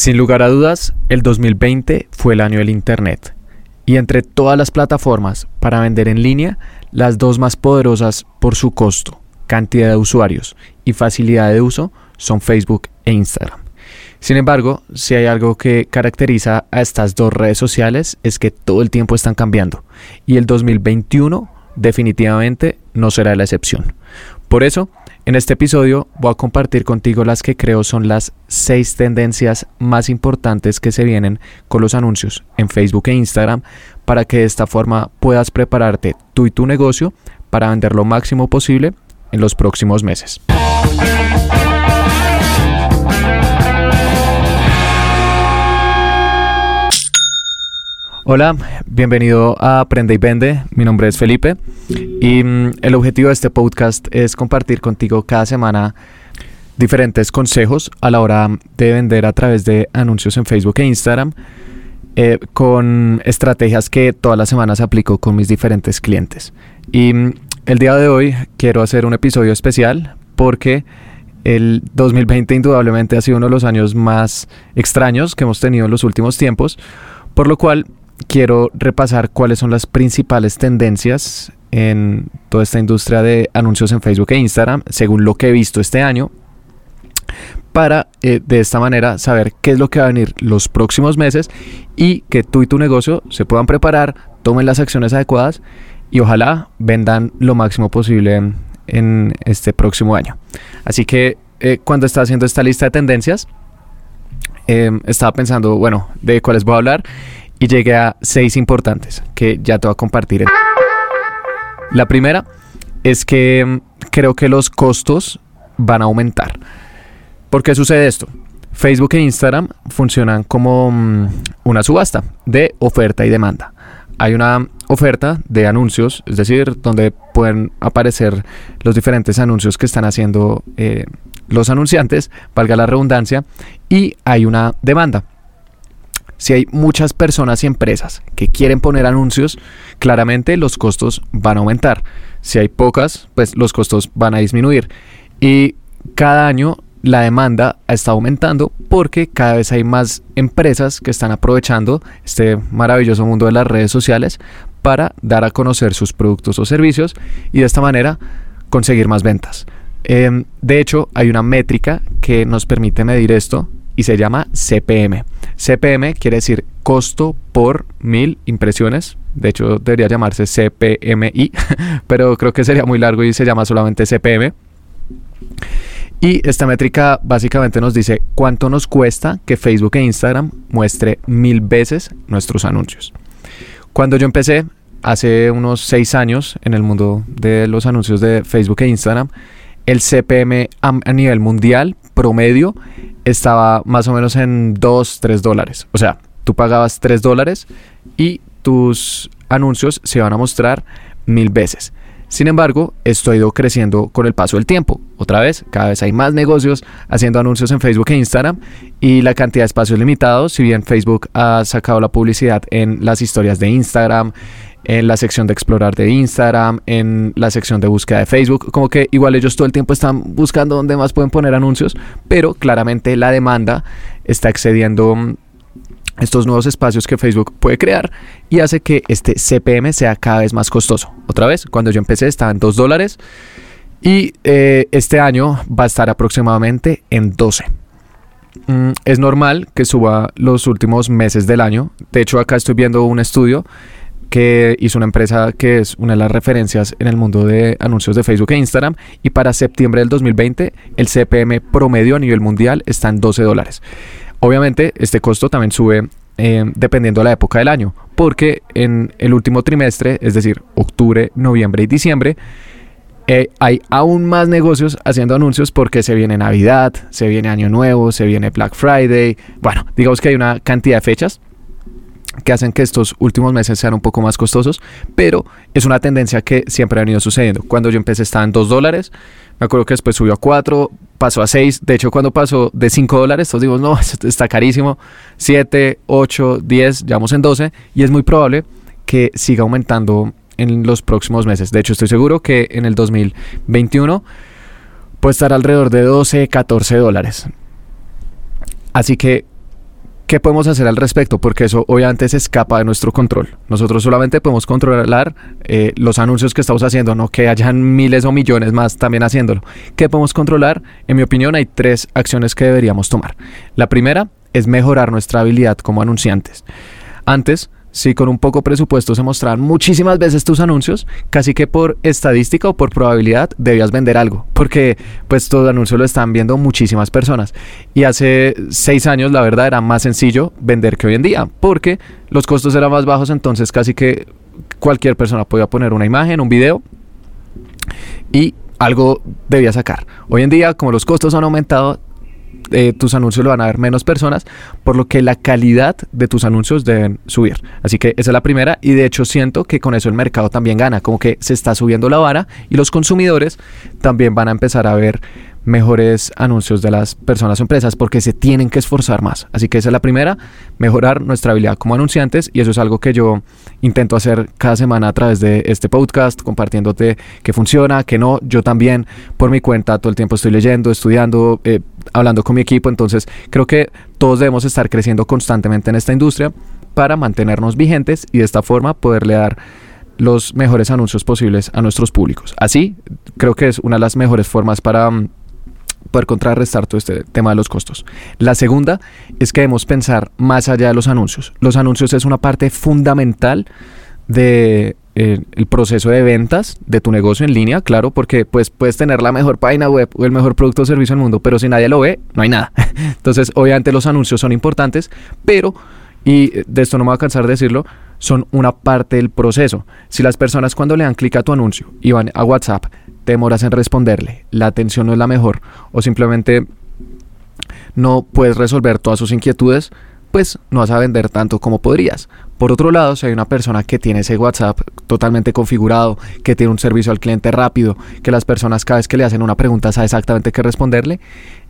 Sin lugar a dudas, el 2020 fue el año del Internet. Y entre todas las plataformas para vender en línea, las dos más poderosas por su costo, cantidad de usuarios y facilidad de uso son Facebook e Instagram. Sin embargo, si hay algo que caracteriza a estas dos redes sociales es que todo el tiempo están cambiando y el 2021 definitivamente no será la excepción. Por eso, en este episodio voy a compartir contigo las que creo son las seis tendencias más importantes que se vienen con los anuncios en Facebook e Instagram para que de esta forma puedas prepararte tú y tu negocio para vender lo máximo posible en los próximos meses. Hola, bienvenido a Aprende y Vende. Mi nombre es Felipe y mm, el objetivo de este podcast es compartir contigo cada semana diferentes consejos a la hora de vender a través de anuncios en Facebook e Instagram eh, con estrategias que todas las semanas aplico con mis diferentes clientes. Y mm, el día de hoy quiero hacer un episodio especial porque el 2020 indudablemente ha sido uno de los años más extraños que hemos tenido en los últimos tiempos, por lo cual quiero repasar cuáles son las principales tendencias en toda esta industria de anuncios en Facebook e Instagram, según lo que he visto este año, para eh, de esta manera saber qué es lo que va a venir los próximos meses y que tú y tu negocio se puedan preparar, tomen las acciones adecuadas y ojalá vendan lo máximo posible en, este próximo año. Así que eh, cuando estaba haciendo esta lista de tendencias, em, estaba pensando, bueno, de cuáles voy a hablar y llegué a seis importantes que ya te voy a compartir. La primera es que mm, creo que los costos van a aumentar. ¿Por qué sucede esto? Facebook e Instagram funcionan como mm, una subasta de oferta y demanda. Hay una oferta de anuncios, es decir, donde pueden aparecer los diferentes anuncios que están haciendo eh, los anunciantes, valga la redundancia, y hay una demanda si hay muchas personas y empresas que quieren poner anuncios, claramente los costos van a aumentar. Si hay pocas, pues los costos van a disminuir. Y cada año la demanda está aumentando porque cada vez hay más empresas que están aprovechando este maravilloso mundo de las redes sociales para dar a conocer sus productos o servicios y de esta manera conseguir más ventas. Em, de hecho, hay una métrica que nos permite medir esto y se llama CPM. CPM quiere decir costo por mil impresiones. De hecho, debería llamarse CPMI, pero creo que sería muy largo y se llama solamente CPM. Y esta métrica básicamente nos dice cuánto nos cuesta que Facebook e Instagram muestre mil veces nuestros anuncios. Cuando yo empecé hace unos seis años en el mundo de los anuncios de Facebook e Instagram, el CPM a nivel mundial promedio estaba más o menos en 2, 3 dólares. O sea, tú pagabas 3 dólares y tus anuncios se van a mostrar mil veces. Sin embargo, esto ha ido creciendo con el paso del tiempo. Otra vez, cada vez hay más negocios haciendo anuncios en Facebook e Instagram y la cantidad de espacios limitados. Si bien Facebook ha sacado la publicidad en las historias de Instagram, en la sección de explorar de Instagram, en la sección de búsqueda de Facebook. Como que igual ellos todo el tiempo están buscando dónde más pueden poner anuncios, pero claramente la demanda está excediendo mm, estos nuevos espacios que Facebook puede crear y hace que este CPM sea cada vez más costoso. Otra vez, cuando yo empecé estaba en 2 dólares y eh, este año va a estar aproximadamente en 12. Mm, es normal que suba los últimos meses del año. De hecho, acá estoy viendo un estudio que hizo una empresa que es una de las referencias en el mundo de anuncios de Facebook e Instagram. Y para septiembre del 2020, el CPM promedio a nivel mundial está en 12 dólares. Obviamente, este costo también sube eh, dependiendo de la época del año, porque en el último trimestre, es decir, octubre, noviembre y diciembre, eh, hay aún más negocios haciendo anuncios porque se viene Navidad, se viene Año Nuevo, se viene Black Friday. Bueno, digamos que hay una cantidad de fechas que hacen que estos últimos meses sean un poco más costosos, pero es una tendencia que siempre ha venido sucediendo. Cuando yo empecé estaba en 2 dólares, me acuerdo que después subió a 4, pasó a 6, de hecho cuando pasó de 5 dólares, todos digo, no, está carísimo, 7, 8, 10, ya vamos en 12 y es muy probable que siga aumentando en los próximos meses. De hecho estoy seguro que en el 2021 puede estar alrededor de 12, 14 dólares. Así que ¿Qué podemos hacer al respecto? Porque eso obviamente se escapa de nuestro control. Nosotros solamente podemos controlar eh, los anuncios que estamos haciendo, no que hayan miles o millones más también haciéndolo. ¿Qué podemos controlar? En mi opinión hay tres acciones que deberíamos tomar. La primera es mejorar nuestra habilidad como anunciantes. Antes, si con un poco presupuesto se mostraran muchísimas veces tus anuncios, casi que por estadística o por probabilidad debías vender algo, porque pues tu anuncio lo están viendo muchísimas personas. Y hace seis años la verdad era más sencillo vender que hoy en día, porque los costos eran más bajos, entonces casi que cualquier persona podía poner una imagen, un video y algo debía sacar. Hoy en día, como los costos han aumentado, eh, tus anuncios lo van a ver menos personas, por lo que la calidad de tus anuncios deben subir. Así que esa es la primera y de hecho siento que con eso el mercado también gana, como que se está subiendo la vara y los consumidores también van a empezar a ver mejores anuncios de las personas o empresas porque se tienen que esforzar más. Así que esa es la primera, mejorar nuestra habilidad como anunciantes y eso es algo que yo intento hacer cada semana a través de este podcast, compartiéndote que funciona, que no. Yo también por mi cuenta todo el tiempo estoy leyendo, estudiando, eh, hablando con mi equipo, entonces creo que todos debemos estar creciendo constantemente en esta industria para mantenernos vigentes y de esta forma poderle dar los mejores anuncios posibles a nuestros públicos. Así, creo que es una de las mejores formas para mm, poder contrarrestar todo este tema de los costos. La segunda es que debemos pensar más allá de los anuncios. Los anuncios es una parte fundamental de eh, el proceso de ventas de tu negocio en línea, claro, porque pues puedes tener la mejor página web o el mejor producto o servicio del mundo, pero si nadie lo ve, no hay nada. Entonces, obviamente los anuncios son importantes, pero y de esto no me voy a cansar de decirlo, son una parte del proceso. Si las personas cuando le dan clic a tu anuncio y van a WhatsApp demoras en responderle, la atención no es la mejor o simplemente no puedes resolver todas sus inquietudes, pues no vas a vender tanto como podrías. Por otro lado, si hay una persona que tiene ese WhatsApp totalmente configurado, que tiene un servicio al cliente rápido, que las personas cada vez que le hacen una pregunta sabe exactamente qué responderle,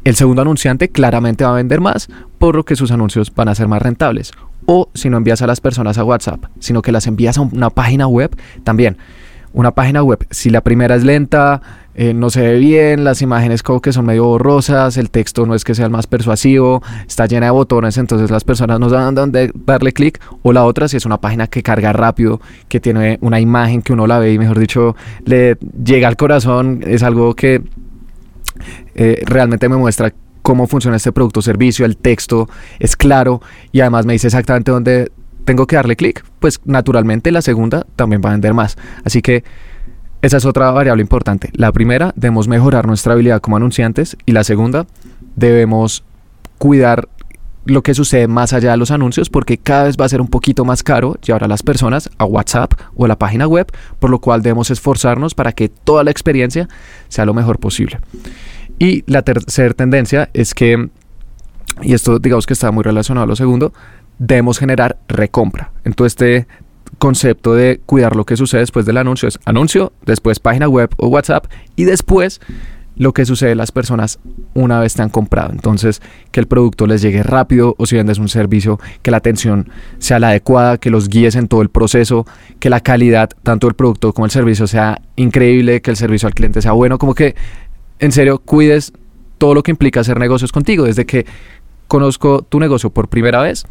el segundo anunciante claramente va a vender más, por lo que sus anuncios van a ser más rentables. O si no envías a las personas a WhatsApp, sino que las envías a una página web, también una página web, si la primera es lenta, eh, no se ve bien, las imágenes como que son medio borrosas, el texto no es que sea el más persuasivo, está llena de botones, entonces las personas no saben dónde darle clic, o la otra si es una página que carga rápido, que tiene una imagen que uno la ve y mejor dicho le llega al corazón, es algo que eh, realmente me muestra cómo funciona este producto o servicio, el texto es claro y además me dice exactamente dónde tengo que darle clic, pues naturalmente la segunda también va a vender más. Así que esa es otra variable importante. La primera, debemos mejorar nuestra habilidad como anunciantes y la segunda, debemos cuidar lo que sucede más allá de los anuncios porque cada vez va a ser un poquito más caro llevar a las personas a WhatsApp o a la página web, por lo cual debemos esforzarnos para que toda la experiencia sea lo mejor posible. Y la tercera tendencia es que, y esto digamos que está muy relacionado a lo segundo, debemos generar recompra. Entonces, este concepto de cuidar lo que sucede después del anuncio es anuncio, después página web o WhatsApp y después lo que sucede las personas una vez te han comprado. Entonces, que el producto les llegue rápido o si vendes un servicio, que la atención sea la adecuada, que los guíes en todo el proceso, que la calidad, tanto del producto como el servicio, sea increíble, que el servicio al cliente sea bueno, como que en serio cuides todo lo que implica hacer negocios contigo, desde que conozco tu negocio por primera vez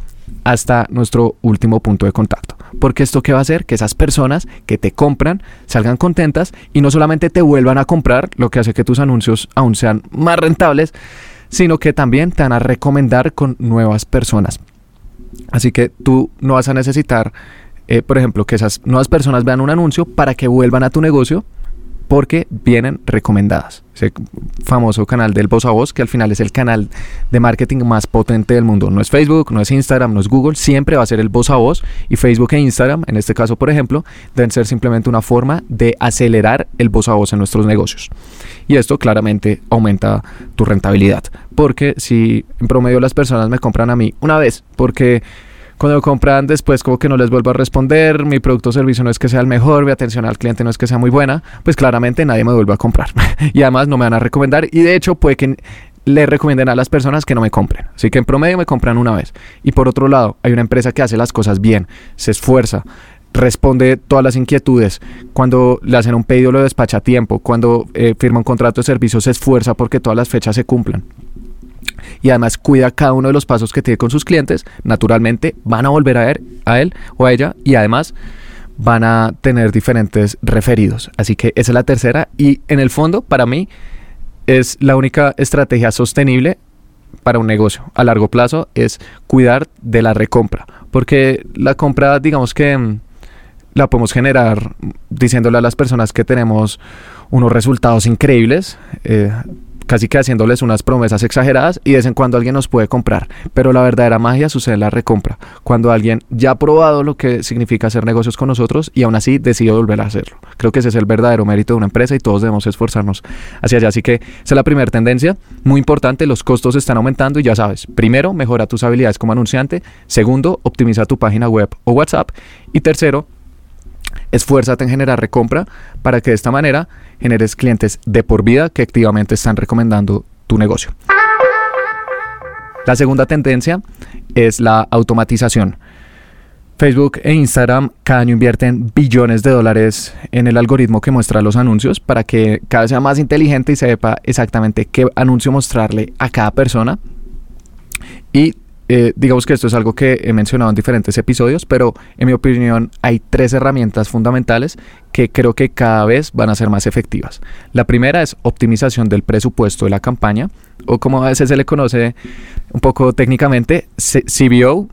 hasta nuestro último punto de contacto. Porque esto que va a hacer que esas personas que te compran salgan contentas y no solamente te vuelvan a comprar, lo que hace que tus anuncios aún sean más rentables, sino que también te van a recomendar con nuevas personas. Así que tú no vas a necesitar, eh, por ejemplo, que esas nuevas personas vean un anuncio para que vuelvan a tu negocio, porque vienen recomendadas. Ese famoso canal del voz a voz, que al final es el canal de marketing más potente del mundo. No es Facebook, no es Instagram, no es Google, siempre va a ser el voz a voz. Y Facebook e Instagram, en este caso, por ejemplo, deben ser simplemente una forma de acelerar el voz a voz en nuestros negocios. Y esto claramente aumenta tu rentabilidad. Porque si en promedio las personas me compran a mí una vez, porque cuando compran después como que no les vuelvo a responder, mi producto o servicio no es que sea el mejor, mi atención al cliente no es que sea muy buena, pues claramente nadie me vuelve a comprar. y además no me van a recomendar y de hecho puede que le recomienden a las personas que no me compren. Así que en promedio me compran una vez. Y por otro lado, hay una empresa que hace las cosas bien, se esfuerza, responde todas las inquietudes. Cuando le hacen un pedido lo despacha a tiempo. Cuando eh, firma un contrato de servicio se esfuerza porque todas las fechas se cumplan. Y además cuida cada uno de los pasos que tiene con sus clientes, naturalmente van a volver a, ver, a él o a ella y además van a tener diferentes referidos. Así que esa es la tercera y en el fondo para mí es la única estrategia sostenible para un negocio a largo plazo es cuidar de la recompra. Porque la compra, digamos que mm, la podemos generar diciéndole a las personas que tenemos unos resultados increíbles. Eh, casi que haciéndoles unas promesas exageradas y de vez en cuando alguien nos puede comprar. Pero la verdadera magia sucede en la recompra, cuando alguien ya ha probado lo que significa hacer negocios con nosotros y aún así decide volver a hacerlo. Creo que ese es el verdadero mérito de una empresa y todos debemos esforzarnos hacia allá. Así que esa es la primera tendencia, muy importante, los costos están aumentando y ya sabes, primero, mejora tus habilidades como anunciante, segundo, optimiza tu página web o WhatsApp y tercero, esfuérzate en generar recompra para que de esta manera generes clientes de por vida que activamente están recomendando tu negocio. La segunda tendencia es la automatización. Facebook e Instagram cada año invierten billones de dólares en el algoritmo que muestra los anuncios para que cada vez sea más inteligente y sepa exactamente qué anuncio mostrarle a cada persona. Y eh, digamos que esto es algo que he mencionado en diferentes episodios, pero en mi opinión hay tres herramientas fundamentales que creo que cada vez van a ser más efectivas. La primera es optimización del presupuesto de la campaña, o como a veces se le conoce un poco técnicamente, CBO,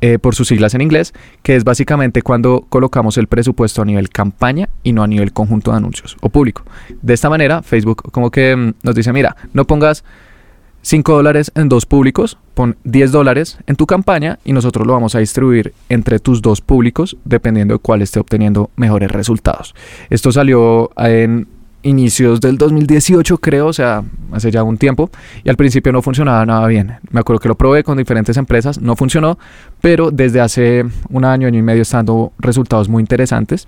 eh, por sus siglas en inglés, que es básicamente cuando colocamos el presupuesto a nivel campaña y no a nivel conjunto de anuncios o público. De esta manera, Facebook como que mm, nos dice, mira, no pongas 5 dólares en dos públicos, pon 10 dólares en tu campaña y nosotros lo vamos a distribuir entre tus dos públicos dependiendo de cuál esté obteniendo mejores resultados. Esto salió en inicios del 2018 creo, o sea, hace ya un tiempo y al principio no funcionaba nada bien. Me acuerdo que lo probé con diferentes empresas, no funcionó, pero desde hace un año, año y medio está dando resultados muy interesantes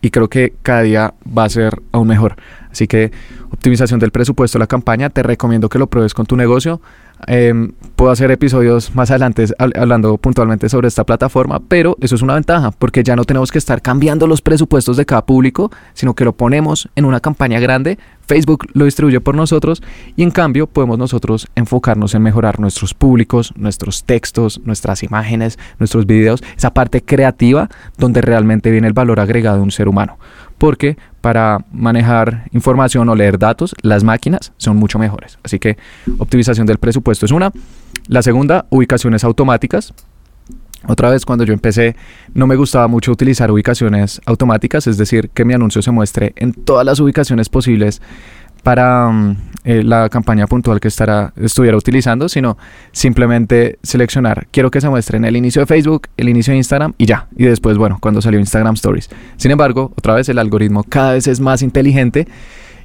y creo que cada día va a ser aún mejor. Así que optimización del presupuesto de la campaña, te recomiendo que lo pruebes con tu negocio. Em, puedo hacer episodios más adelante hablando puntualmente sobre esta plataforma, pero eso es una ventaja porque ya no tenemos que estar cambiando los presupuestos de cada público, sino que lo ponemos en una campaña grande, Facebook lo distribuye por nosotros y en cambio podemos nosotros enfocarnos en mejorar nuestros públicos, nuestros textos, nuestras imágenes, nuestros videos, esa parte creativa donde realmente viene el valor agregado de un ser humano porque para manejar información o leer datos, las máquinas son mucho mejores. Así que optimización del presupuesto es una. La segunda, ubicaciones automáticas. Otra vez, cuando yo empecé, no me gustaba mucho utilizar ubicaciones automáticas, es decir, que mi anuncio se muestre en todas las ubicaciones posibles para mm, eh, la campaña puntual que estará, estuviera utilizando, sino simplemente seleccionar, quiero que se muestre en el inicio de Facebook, el inicio de Instagram y ya. Y después, bueno, cuando salió Instagram Stories. Sin embargo, otra vez el algoritmo cada vez es más inteligente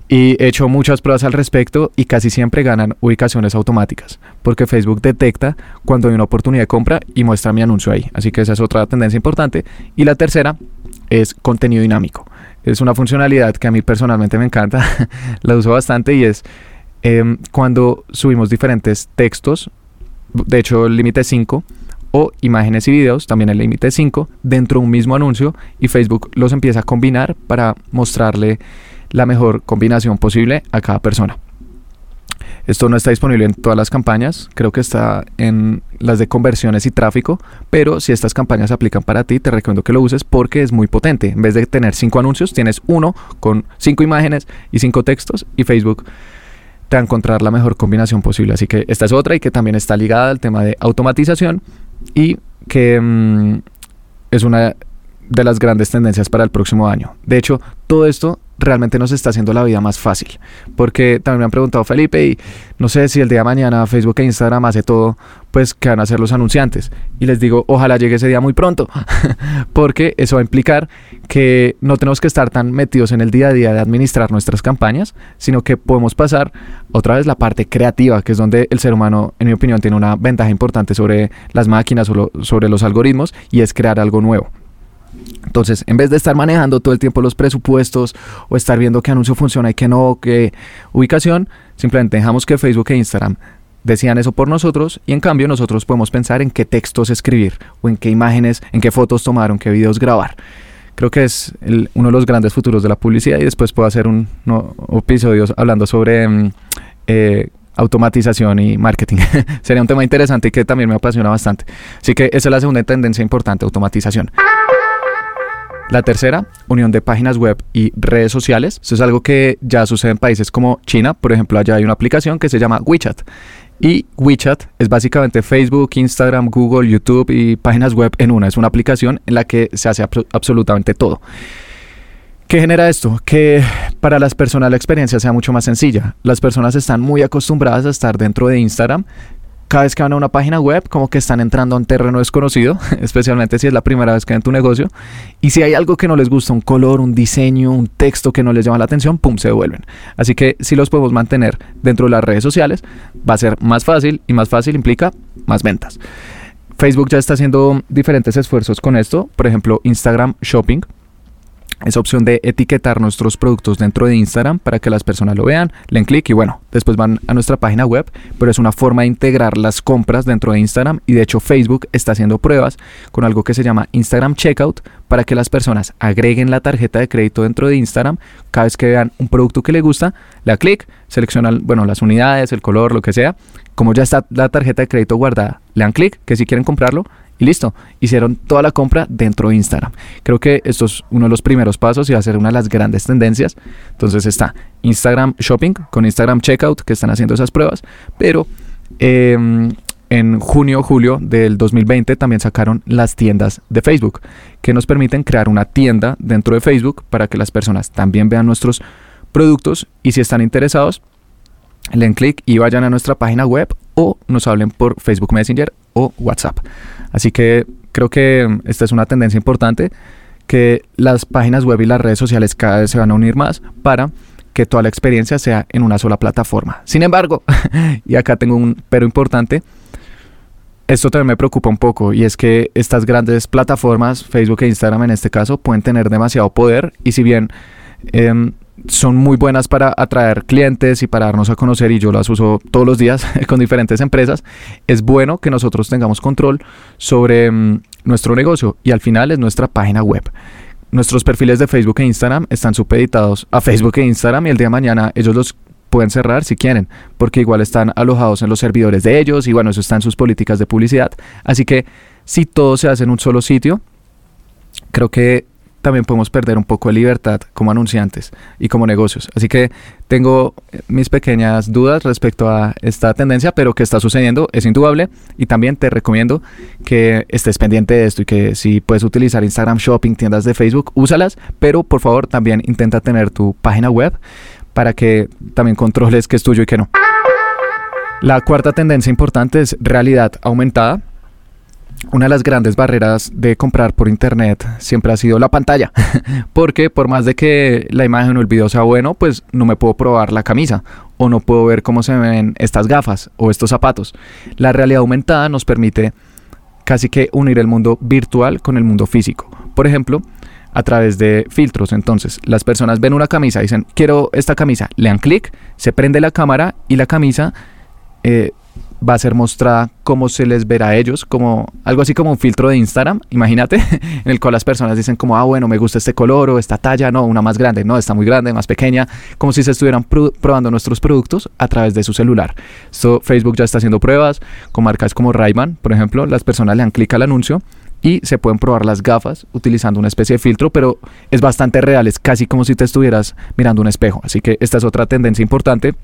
y he hecho muchas pruebas al respecto y casi siempre ganan ubicaciones automáticas, porque Facebook detecta cuando hay una oportunidad de compra y muestra mi anuncio ahí. Así que esa es otra tendencia importante. Y la tercera es contenido dinámico es una funcionalidad que a mí personalmente me encanta, la uso bastante y es em, cuando subimos diferentes textos, de hecho el límite es 5, o imágenes y videos, también el límite es 5, dentro de un mismo anuncio y Facebook los empieza a combinar para mostrarle la mejor combinación posible a cada persona. Esto no está disponible en todas las campañas, creo que está en las de conversiones y tráfico, pero si estas campañas aplican para ti, te recomiendo que lo uses porque es muy potente. En vez de tener cinco anuncios, tienes uno con cinco imágenes y cinco textos y Facebook te va a encontrar la mejor combinación posible. Así que esta es otra y que también está ligada al tema de automatización y que mm, es una de las grandes tendencias para el próximo año. De hecho, todo esto realmente nos está haciendo la vida más fácil. Porque también me han preguntado, Felipe, y no sé si el día de mañana Facebook e Instagram hace todo, pues ¿qué van a hacer los anunciantes? Y les digo, ojalá llegue ese día muy pronto, porque eso va a implicar que no tenemos que estar tan metidos en el día a día de administrar nuestras campañas, sino que podemos pasar otra vez la parte creativa, que es donde el ser humano, en mi opinión, tiene una ventaja importante sobre las máquinas o sobre los algoritmos, y es crear algo nuevo. Entonces, en vez de estar manejando todo el tiempo los presupuestos o estar viendo qué anuncio funciona y qué no, qué ubicación, simplemente dejamos que Facebook e Instagram decían eso por nosotros y en cambio nosotros podemos pensar en qué textos escribir o en qué imágenes, en qué fotos tomar, en qué videos grabar. Creo que es uno de los grandes futuros de la publicidad y después puedo hacer un episodio hablando sobre mm, eh, automatización y marketing. Sería un tema interesante y que también me apasiona bastante. Así que esa es la segunda tendencia importante, automatización. La tercera, unión de páginas web y redes sociales. Eso es algo que ya sucede en países como China. Por ejemplo, allá hay una aplicación que se llama WeChat. Y WeChat es básicamente Facebook, Instagram, Google, YouTube y páginas web en una. Es una aplicación en la que se hace absolutamente todo. ¿Qué genera esto? Que para las personas la experiencia sea mucho más sencilla. Las personas están muy acostumbradas a estar dentro de Instagram. Cada vez que van a una página web, como que están entrando a un terreno desconocido, especialmente si es la primera vez que ven tu negocio. Y si hay algo que no les gusta, un color, un diseño, un texto que no les llama la atención, pum, se devuelven. Así que si los podemos mantener dentro de las redes sociales, va a ser más fácil y más fácil implica más ventas. Facebook ya está haciendo diferentes esfuerzos con esto, por ejemplo, Instagram Shopping esa opción de etiquetar nuestros productos dentro de Instagram para que las personas lo vean, le den clic y bueno, después van a nuestra página web, pero es una forma de integrar las compras dentro de Instagram y de hecho Facebook está haciendo pruebas con algo que se llama Instagram Checkout para que las personas agreguen la tarjeta de crédito dentro de Instagram, cada vez que vean un producto que les gusta, le da clic, seleccionan bueno, las unidades, el color, lo que sea, como ya está la tarjeta de crédito guardada, le dan clic, que si quieren comprarlo, y listo, hicieron toda la compra dentro de Instagram. Creo que esto es uno de los primeros pasos y va a ser una de las grandes tendencias. Entonces está Instagram Shopping con Instagram Checkout que están haciendo esas pruebas, pero em, en junio julio del 2020 también sacaron las tiendas de Facebook que nos permiten crear una tienda dentro de Facebook para que las personas también vean nuestros productos y si están interesados le den clic y vayan a nuestra página web o nos hablen por Facebook Messenger o WhatsApp. Así que creo que esta es una tendencia importante, que las páginas web y las redes sociales cada vez se van a unir más para que toda la experiencia sea en una sola plataforma. Sin embargo, y acá tengo un pero importante, esto también me preocupa un poco y es que estas grandes plataformas, Facebook e Instagram en este caso, pueden tener demasiado poder y si bien em, son muy buenas para atraer clientes y para darnos a conocer y yo las uso todos los días con diferentes empresas, es bueno que nosotros tengamos control sobre mm, nuestro negocio y al final es nuestra página web. Nuestros perfiles de Facebook e Instagram están supeditados a Facebook e Instagram y el día de mañana ellos los pueden cerrar si quieren, porque igual están alojados en los servidores de ellos y bueno, eso está en sus políticas de publicidad. Así que si todo se hace en un solo sitio, creo que también podemos perder un poco de libertad como anunciantes y como negocios. Así que tengo eh, mis pequeñas dudas respecto a esta tendencia, pero que está sucediendo, es indudable. Y también te recomiendo que estés pendiente de esto y que si puedes utilizar Instagram Shopping, tiendas de Facebook, úsalas, pero por favor también intenta tener tu página web para que también controles qué es tuyo y qué no. La cuarta tendencia importante es realidad aumentada una de las grandes barreras de comprar por internet siempre ha sido la pantalla, porque por más de que la imagen o el video sea bueno, pues no me puedo probar la camisa o no puedo ver cómo se ven estas gafas o estos zapatos. La realidad aumentada nos permite casi que unir el mundo virtual con el mundo físico. Por ejemplo, a través de filtros. Entonces, las personas ven una camisa, dicen, quiero esta camisa, le dan clic, se prende la cámara y la camisa eh, va a ser mostrada cómo se les verá a ellos, como algo así como un filtro de Instagram, imagínate, en el cual las personas dicen como, ah, bueno, me gusta este color o esta talla, no, una más grande, no, está muy grande, más pequeña, como si se estuvieran probando nuestros productos a través de su celular. Esto Facebook ya está haciendo pruebas con marcas como Rayman, por ejemplo, las personas le dan clic al anuncio y se pueden probar las gafas utilizando una especie de filtro, pero es bastante real, es casi como si te estuvieras mirando un espejo. Así que esta es otra tendencia importante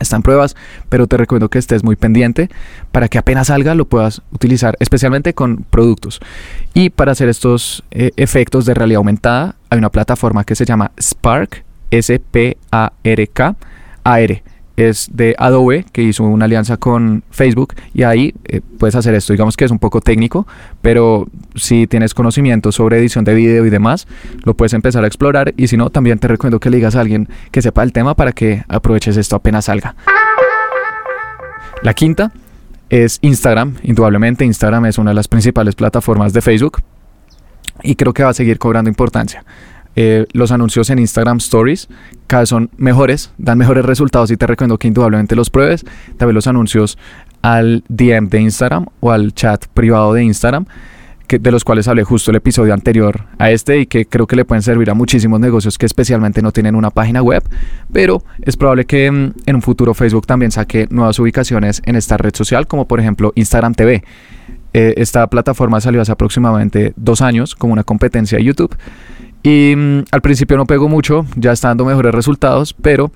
están pruebas, pero te recomiendo que estés muy pendiente para que apenas salga lo puedas utilizar, especialmente con productos. Y para hacer estos eh, efectos de realidad aumentada, hay una plataforma que se llama Spark, S-P-A-R-K, A-R es de Adobe, que hizo una alianza con Facebook y ahí eh, puedes hacer esto. Digamos que es un poco técnico, pero si tienes conocimiento sobre edición de video y demás, lo puedes empezar a explorar y si no, también te recomiendo que le digas a alguien que sepa el tema para que aproveches esto apenas salga. La quinta es Instagram, indudablemente Instagram es una de las principales plataformas de Facebook y creo que va a seguir cobrando importancia. Eh, los anuncios en Instagram Stories cada vez son mejores, dan mejores resultados y te recomiendo que indudablemente los pruebes. También los anuncios al DM de Instagram o al chat privado de Instagram de los cuales hablé justo el episodio anterior a este y que creo que le pueden servir a muchísimos negocios que especialmente no tienen una página web, pero es probable que mm, en un futuro Facebook también saque nuevas ubicaciones en esta red social, como por ejemplo Instagram TV. Eh, esta plataforma salió hace aproximadamente dos años como una competencia de YouTube y mm, al principio no pegó mucho, ya está dando mejores resultados, pero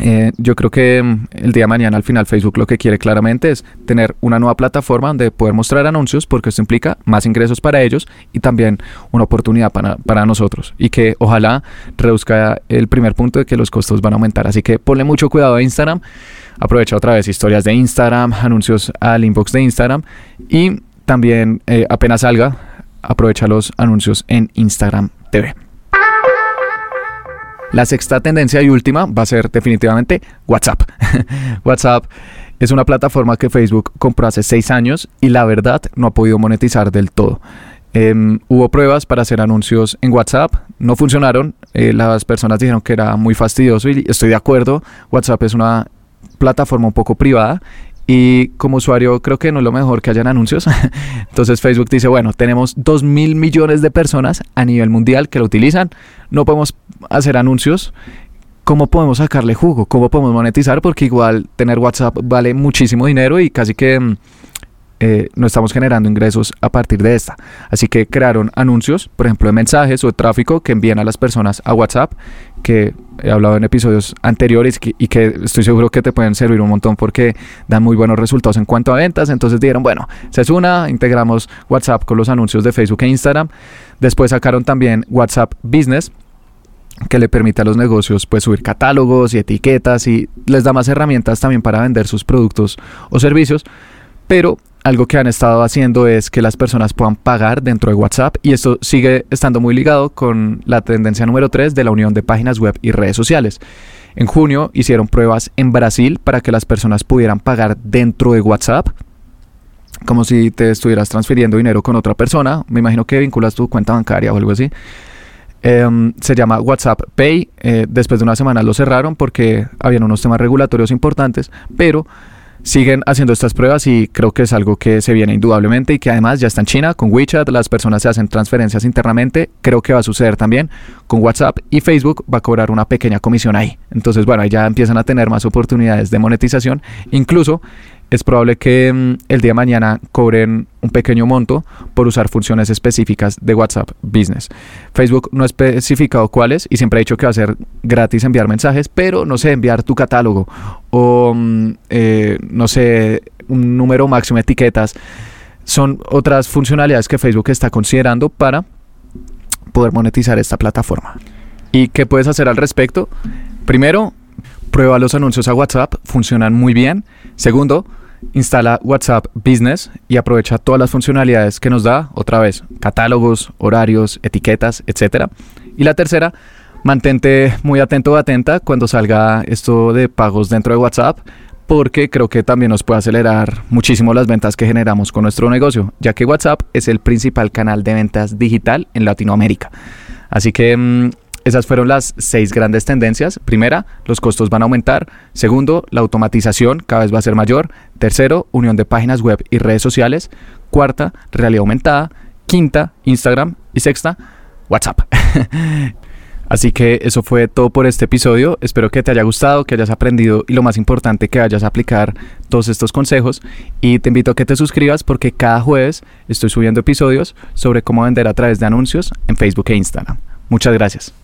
eh, yo creo que mm, el día de mañana al final Facebook lo que quiere claramente es tener una nueva plataforma donde poder mostrar anuncios porque esto implica más ingresos para ellos y también una oportunidad para, para nosotros. Y que ojalá reduzca el primer punto de que los costos van a aumentar. Así que ponle mucho cuidado a Instagram, aprovecha otra vez historias de Instagram, anuncios al inbox de Instagram. Y también eh, apenas salga aprovecha los anuncios en Instagram TV. La sexta tendencia y última va a ser definitivamente WhatsApp. WhatsApp es una plataforma que Facebook compró hace seis años y la verdad no ha podido monetizar del todo. Em, hubo pruebas para hacer anuncios en WhatsApp, no funcionaron. Eh, las personas dijeron que era muy fastidioso y estoy de acuerdo. WhatsApp es una plataforma un poco privada y como usuario creo que no es lo mejor que hayan anuncios. Entonces Facebook dice, bueno, tenemos 2 mil millones de personas a nivel mundial que lo utilizan. No podemos hacer anuncios. ¿Cómo podemos sacarle jugo? ¿Cómo podemos monetizar? Porque igual tener WhatsApp vale muchísimo dinero y casi que mm, eh, no estamos generando ingresos a partir de esta. Así que crearon anuncios, por ejemplo, de mensajes o de tráfico que envían a las personas a WhatsApp, que he hablado en episodios anteriores y que estoy seguro que te pueden servir un montón porque dan muy buenos resultados en cuanto a ventas. Entonces dijeron, bueno, se es una, integramos WhatsApp con los anuncios de Facebook e Instagram. Después sacaron también WhatsApp Business que le permite a los negocios pues subir catálogos y etiquetas y les da más herramientas también para vender sus productos o servicios. Pero algo que han estado haciendo es que las personas puedan pagar dentro de WhatsApp y esto sigue estando muy ligado con la tendencia número 3 de la unión de páginas web y redes sociales. En junio hicieron pruebas en Brasil para que las personas pudieran pagar dentro de WhatsApp, como si te estuvieras transfiriendo dinero con otra persona. Me imagino que vinculas tu cuenta bancaria o algo así. Em, se llama WhatsApp Pay. Eh, después de una semana lo cerraron porque habían unos temas regulatorios importantes, pero siguen haciendo estas pruebas y creo que es algo que se viene indudablemente y que además ya está en China. Con WeChat, las personas se hacen transferencias internamente, creo que va a suceder también. Con WhatsApp y Facebook va a cobrar una pequeña comisión ahí. Entonces, bueno, ya empiezan a tener más oportunidades de monetización, incluso es probable que mm, el día de mañana cobren un pequeño monto por usar funciones específicas de WhatsApp Business. Facebook no ha especificado cuáles y siempre ha dicho que va a ser gratis enviar mensajes, pero no sé, enviar tu catálogo o mm, eh, no sé, un número máximo de etiquetas. Son otras funcionalidades que Facebook está considerando para poder monetizar esta plataforma. ¿Y qué puedes hacer al respecto? Primero, prueba los anuncios a WhatsApp, funcionan muy bien. Segundo, instala WhatsApp Business y aprovecha todas las funcionalidades que nos da, otra vez, catálogos, horarios, etiquetas, etc. Y la tercera, mantente muy atento o atenta cuando salga esto de pagos dentro de WhatsApp, porque creo que también nos puede acelerar muchísimo las ventas que generamos con nuestro negocio, ya que WhatsApp es el principal canal de ventas digital en Latinoamérica. Así que mm, esas fueron las seis grandes tendencias. Primera, los costos van a aumentar. Segundo, la automatización cada vez va a ser mayor. Tercero, unión de páginas web y redes sociales. Cuarta, realidad aumentada. Quinta, Instagram. Y sexta, WhatsApp. Así que eso fue todo por este episodio. Espero que te haya gustado, que hayas aprendido y lo más importante, que vayas a aplicar todos estos consejos. Y te invito a que te suscribas porque cada jueves estoy subiendo episodios sobre cómo vender a través de anuncios en Facebook e Instagram. Muchas gracias.